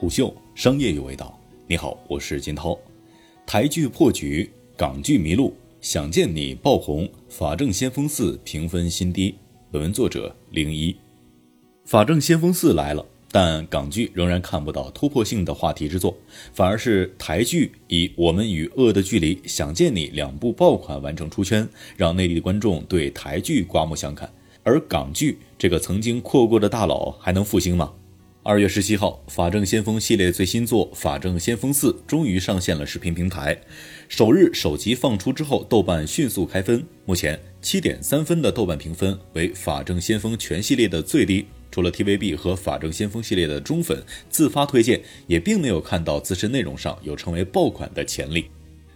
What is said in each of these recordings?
虎嗅商业有味道。你好，我是金涛。台剧破局，港剧迷路，想见你爆红，法证先锋四评分新低。本文作者零一。法证先锋四来了，但港剧仍然看不到突破性的话题之作，反而是台剧以《我们与恶的距离》《想见你》两部爆款完成出圈，让内地的观众对台剧刮目相看。而港剧这个曾经阔过的大佬还能复兴吗？二月十七号，《法证先锋》系列最新作《法证先锋四》终于上线了视频平台。首日首集放出之后，豆瓣迅速开分，目前七点三分的豆瓣评分为《法证先锋》全系列的最低。除了 TVB 和《法证先锋》系列的忠粉自发推荐，也并没有看到自身内容上有成为爆款的潜力。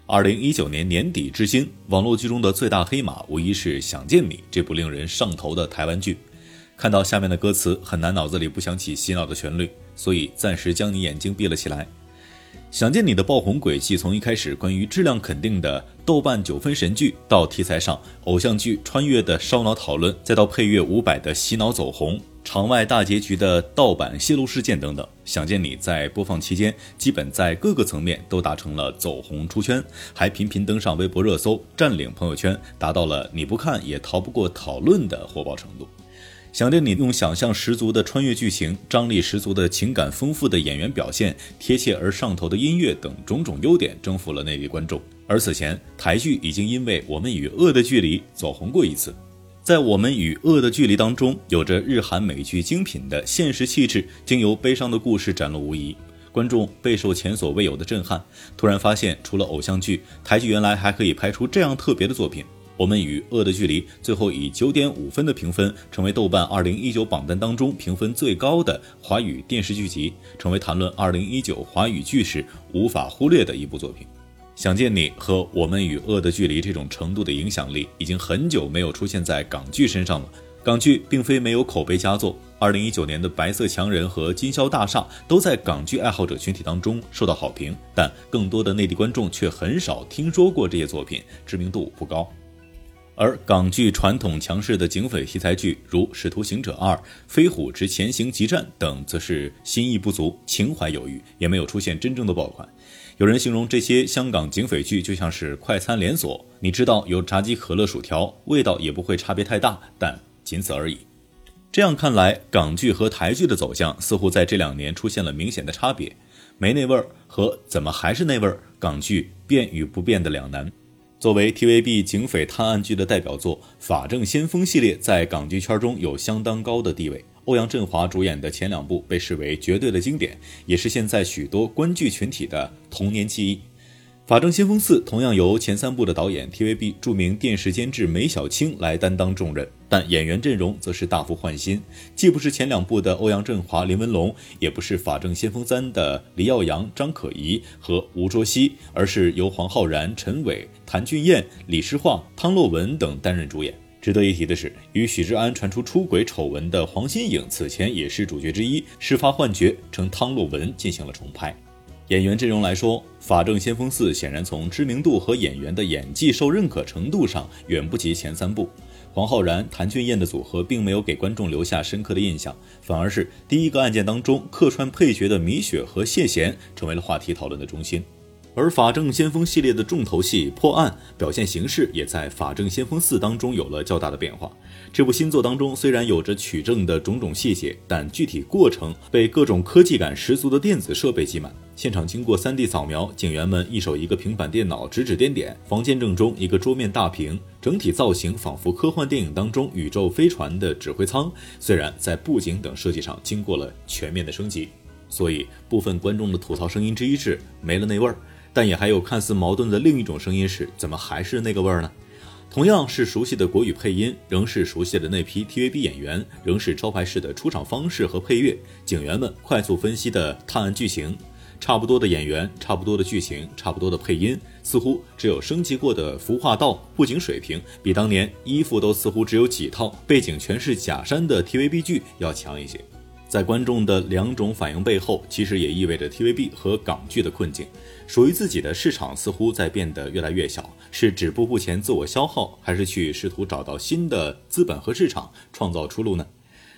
二零一九年年底至今，网络剧中的最大黑马无疑是《想见你》这部令人上头的台湾剧。看到下面的歌词，很难脑子里不想起洗脑的旋律，所以暂时将你眼睛闭了起来。想见你的爆红轨迹，从一开始关于质量肯定的豆瓣九分神剧，到题材上偶像剧穿越的烧脑讨论，再到配乐五百的洗脑走红，场外大结局的盗版泄露事件等等。想见你在播放期间，基本在各个层面都达成了走红出圈，还频频登上微博热搜，占领朋友圈，达到了你不看也逃不过讨论的火爆程度。想见你用想象十足的穿越剧情、张力十足的情感丰富的演员表现、贴切而上头的音乐等种种优点，征服了内地观众。而此前台剧已经因为《我们与恶的距离》走红过一次，在《我们与恶的距离》当中，有着日韩美剧精品的现实气质，经由悲伤的故事展露无遗，观众备受前所未有的震撼。突然发现，除了偶像剧，台剧原来还可以拍出这样特别的作品。我们与恶的距离最后以九点五分的评分，成为豆瓣二零一九榜单当中评分最高的华语电视剧集，成为谈论二零一九华语剧时无法忽略的一部作品。想见你和我们与恶的距离这种程度的影响力，已经很久没有出现在港剧身上了。港剧并非没有口碑佳作，二零一九年的《白色强人》和《金宵大厦》都在港剧爱好者群体当中受到好评，但更多的内地观众却很少听说过这些作品，知名度不高。而港剧传统强势的警匪题材剧，如《使徒行者二》《飞虎之潜行急战》等，则是心意不足，情怀有余，也没有出现真正的爆款。有人形容这些香港警匪剧就像是快餐连锁，你知道有炸鸡、可乐、薯条，味道也不会差别太大，但仅此而已。这样看来，港剧和台剧的走向似乎在这两年出现了明显的差别，没那味儿和怎么还是那味儿，港剧变与不变的两难。作为 TVB 警匪探案剧的代表作，《法证先锋》系列在港剧圈中有相当高的地位。欧阳震华主演的前两部被视为绝对的经典，也是现在许多观剧群体的童年记忆。《法证先锋四》同样由前三部的导演 TVB 著名电视监制梅小青来担当重任，但演员阵容则是大幅换新，既不是前两部的欧阳震华、林文龙，也不是《法证先锋三》的黎耀阳、张可颐和吴卓羲，而是由黄浩然、陈伟、谭俊彦、李诗画、汤洛雯等担任主演。值得一提的是，与许志安传出出轨丑闻的黄心颖，此前也是主角之一，事发幻觉，称汤洛雯进行了重拍。演员阵容来说，《法证先锋四》显然从知名度和演员的演技受认可程度上远不及前三部。黄浩然、谭俊彦的组合并没有给观众留下深刻的印象，反而是第一个案件当中客串配角的米雪和谢贤成为了话题讨论的中心。而《法证先锋》系列的重头戏破案表现形式，也在《法证先锋四》当中有了较大的变化。这部新作当中虽然有着取证的种种细节，但具体过程被各种科技感十足的电子设备挤满。现场经过 3D 扫描，警员们一手一个平板电脑指指点点。房间正中一个桌面大屏，整体造型仿佛科幻电影当中宇宙飞船的指挥舱。虽然在布景等设计上经过了全面的升级，所以部分观众的吐槽声音之一是没了那味儿。但也还有看似矛盾的另一种声音是：怎么还是那个味儿呢？同样是熟悉的国语配音，仍是熟悉的那批 TVB 演员，仍是招牌式的出场方式和配乐，警员们快速分析的探案剧情，差不多的演员，差不多的剧情，差不多的配音，似乎只有升级过的服化道、布景水平，比当年衣服都似乎只有几套、背景全是假山的 TVB 剧要强一些。在观众的两种反应背后，其实也意味着 TVB 和港剧的困境。属于自己的市场似乎在变得越来越小，是止步不前自我消耗，还是去试图找到新的资本和市场创造出路呢？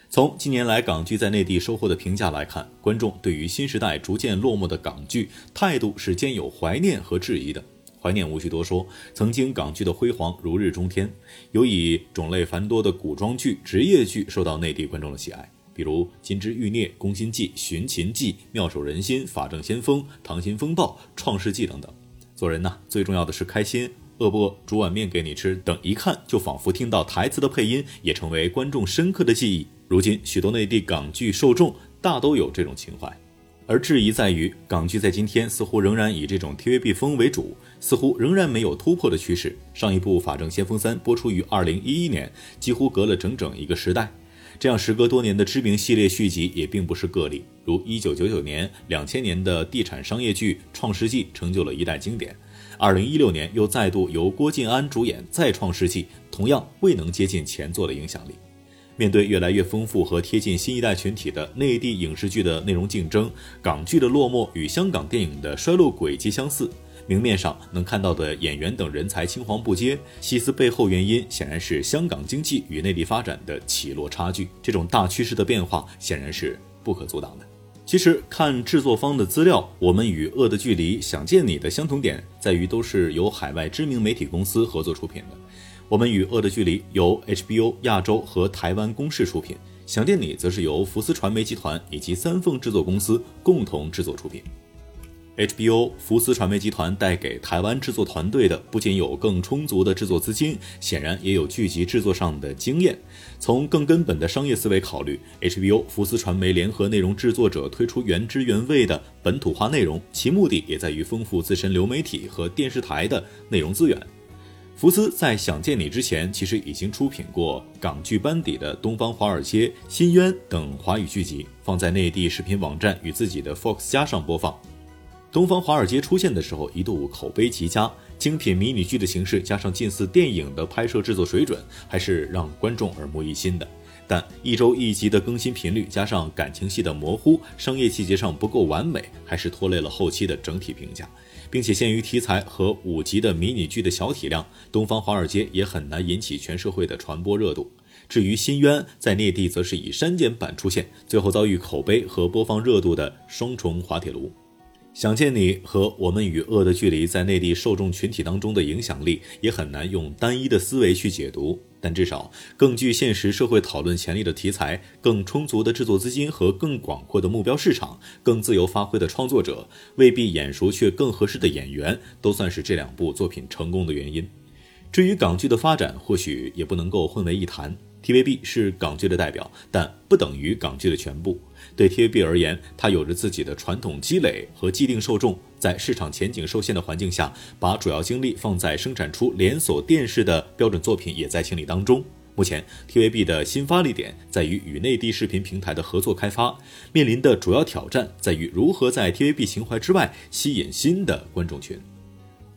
从近年来港剧在内地收获的评价来看，观众对于新时代逐渐落寞的港剧态度是兼有怀念和质疑的。怀念无需多说，曾经港剧的辉煌如日中天，尤以种类繁多的古装剧、职业剧受到内地观众的喜爱，比如《金枝欲孽》《宫心计》《寻秦记》《妙手仁心》《法证先锋》《溏心风暴》《创世纪》等等。做人呢，最重要的是开心。饿不饿？煮碗面给你吃。等一看就仿佛听到台词的配音，也成为观众深刻的记忆。如今，许多内地港剧受众大都有这种情怀，而质疑在于，港剧在今天似乎仍然以这种 TVB 风为主，似乎仍然没有突破的趋势。上一部《法证先锋三》播出于2011年，几乎隔了整整一个时代。这样时隔多年的知名系列续集也并不是个例，如1999年、2000年的地产商业剧《创世纪》成就了一代经典。二零一六年又再度由郭晋安主演再创世纪，同样未能接近前作的影响力。面对越来越丰富和贴近新一代群体的内地影视剧的内容竞争，港剧的落寞与香港电影的衰落轨迹相似。明面上能看到的演员等人才青黄不接，细思背后原因显然是香港经济与内地发展的起落差距。这种大趋势的变化显然是不可阻挡的。其实看制作方的资料，我们与《恶的距离》《想见你》的相同点在于都是由海外知名媒体公司合作出品的。我们与《恶的距离》由 HBO 亚洲和台湾公视出品，《想见你》则是由福斯传媒集团以及三凤制作公司共同制作出品。HBO 福斯传媒集团带给台湾制作团队的不仅有更充足的制作资金，显然也有剧集制作上的经验。从更根本的商业思维考虑，HBO 福斯传媒联合内容制作者推出原汁原味的本土化内容，其目的也在于丰富自身流媒体和电视台的内容资源。福斯在《想见你》之前，其实已经出品过港剧班底的《东方华尔街》《新渊》等华语剧集，放在内地视频网站与自己的 Fox 加上播放。东方华尔街出现的时候，一度口碑极佳，精品迷你剧的形式加上近似电影的拍摄制作水准，还是让观众耳目一新的。但一周一集的更新频率，加上感情戏的模糊，商业细节上不够完美，还是拖累了后期的整体评价。并且限于题材和五集的迷你剧的小体量，东方华尔街也很难引起全社会的传播热度。至于新渊，在内地则是以删减版出现，最后遭遇口碑和播放热度的双重滑铁卢。想见你和我们与恶的距离在内地受众群体当中的影响力也很难用单一的思维去解读，但至少更具现实社会讨论潜力的题材、更充足的制作资金和更广阔的目标市场、更自由发挥的创作者、未必眼熟却更合适的演员，都算是这两部作品成功的原因。至于港剧的发展，或许也不能够混为一谈。TVB 是港剧的代表，但不等于港剧的全部。对 TVB 而言，它有着自己的传统积累和既定受众，在市场前景受限的环境下，把主要精力放在生产出连锁电视的标准作品也在情理当中。目前，TVB 的新发力点在于与内地视频平台的合作开发，面临的主要挑战在于如何在 TVB 情怀之外吸引新的观众群。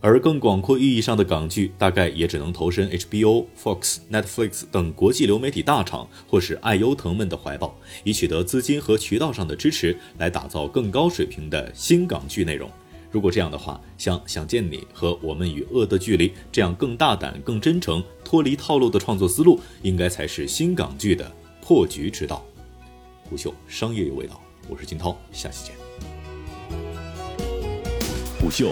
而更广阔意义上的港剧，大概也只能投身 HBO、Fox、Netflix 等国际流媒体大厂，或是爱优腾们的怀抱，以取得资金和渠道上的支持，来打造更高水平的新港剧内容。如果这样的话，像《想见你》和《我们与恶的距离》这样更大胆、更真诚、脱离套路的创作思路，应该才是新港剧的破局之道。虎嗅商业有味道，我是金涛，下期见。虎嗅。